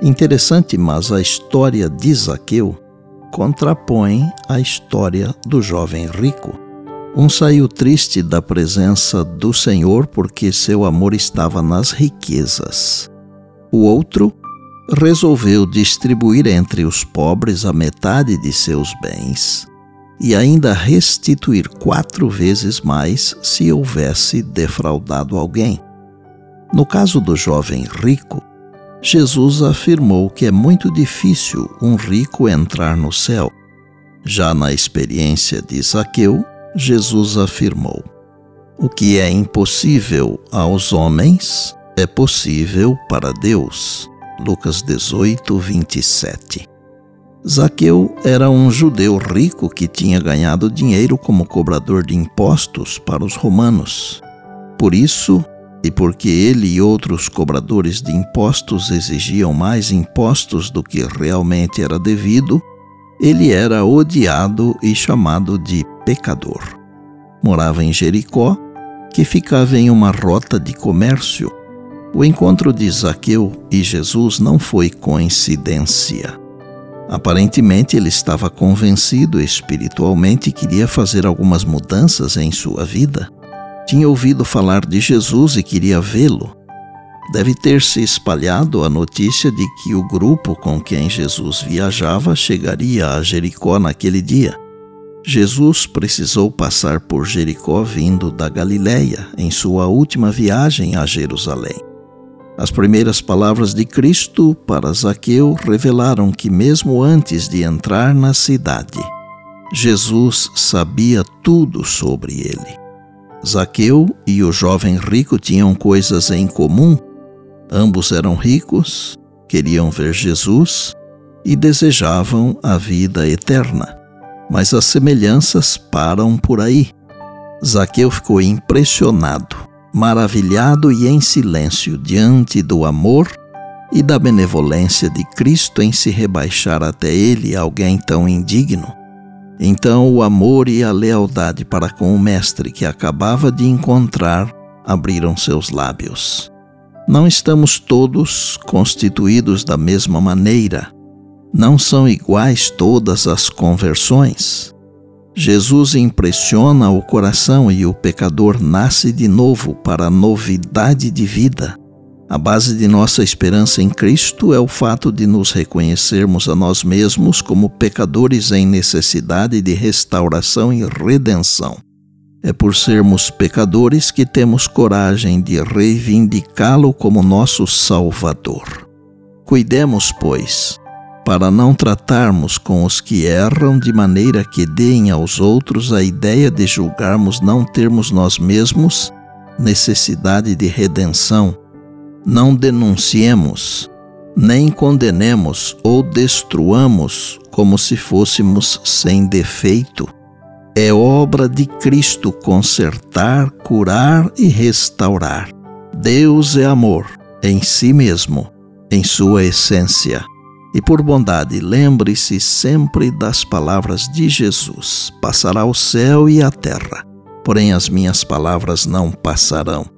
Interessante, mas a história de Zaqueu contrapõe a história do jovem rico. Um saiu triste da presença do Senhor porque seu amor estava nas riquezas. O outro resolveu distribuir entre os pobres a metade de seus bens e ainda restituir quatro vezes mais se houvesse defraudado alguém. No caso do jovem rico, Jesus afirmou que é muito difícil um rico entrar no céu. Já na experiência de Zaqueu, Jesus afirmou: O que é impossível aos homens é possível para Deus. Lucas 18, 27. Zaqueu era um judeu rico que tinha ganhado dinheiro como cobrador de impostos para os romanos. Por isso, e porque ele e outros cobradores de impostos exigiam mais impostos do que realmente era devido, ele era odiado e chamado de pecador. Morava em Jericó, que ficava em uma rota de comércio. O encontro de Zaqueu e Jesus não foi coincidência. Aparentemente, ele estava convencido espiritualmente e queria fazer algumas mudanças em sua vida tinha ouvido falar de Jesus e queria vê-lo. Deve ter se espalhado a notícia de que o grupo com quem Jesus viajava chegaria a Jericó naquele dia. Jesus precisou passar por Jericó vindo da Galiléia em sua última viagem a Jerusalém. As primeiras palavras de Cristo para Zaqueu revelaram que, mesmo antes de entrar na cidade, Jesus sabia tudo sobre ele. Zaqueu e o jovem rico tinham coisas em comum. Ambos eram ricos, queriam ver Jesus e desejavam a vida eterna. Mas as semelhanças param por aí. Zaqueu ficou impressionado, maravilhado e em silêncio diante do amor e da benevolência de Cristo em se rebaixar até ele, alguém tão indigno. Então o amor e a lealdade para com o Mestre que acabava de encontrar abriram seus lábios. Não estamos todos constituídos da mesma maneira. Não são iguais todas as conversões. Jesus impressiona o coração e o pecador nasce de novo para a novidade de vida. A base de nossa esperança em Cristo é o fato de nos reconhecermos a nós mesmos como pecadores em necessidade de restauração e redenção. É por sermos pecadores que temos coragem de reivindicá-lo como nosso Salvador. Cuidemos, pois, para não tratarmos com os que erram de maneira que deem aos outros a ideia de julgarmos não termos nós mesmos necessidade de redenção não denunciemos, nem condenemos ou destruamos como se fôssemos sem defeito. É obra de Cristo consertar, curar e restaurar. Deus é amor em si mesmo, em sua essência. E por bondade, lembre-se sempre das palavras de Jesus: Passará o céu e a terra, porém as minhas palavras não passarão.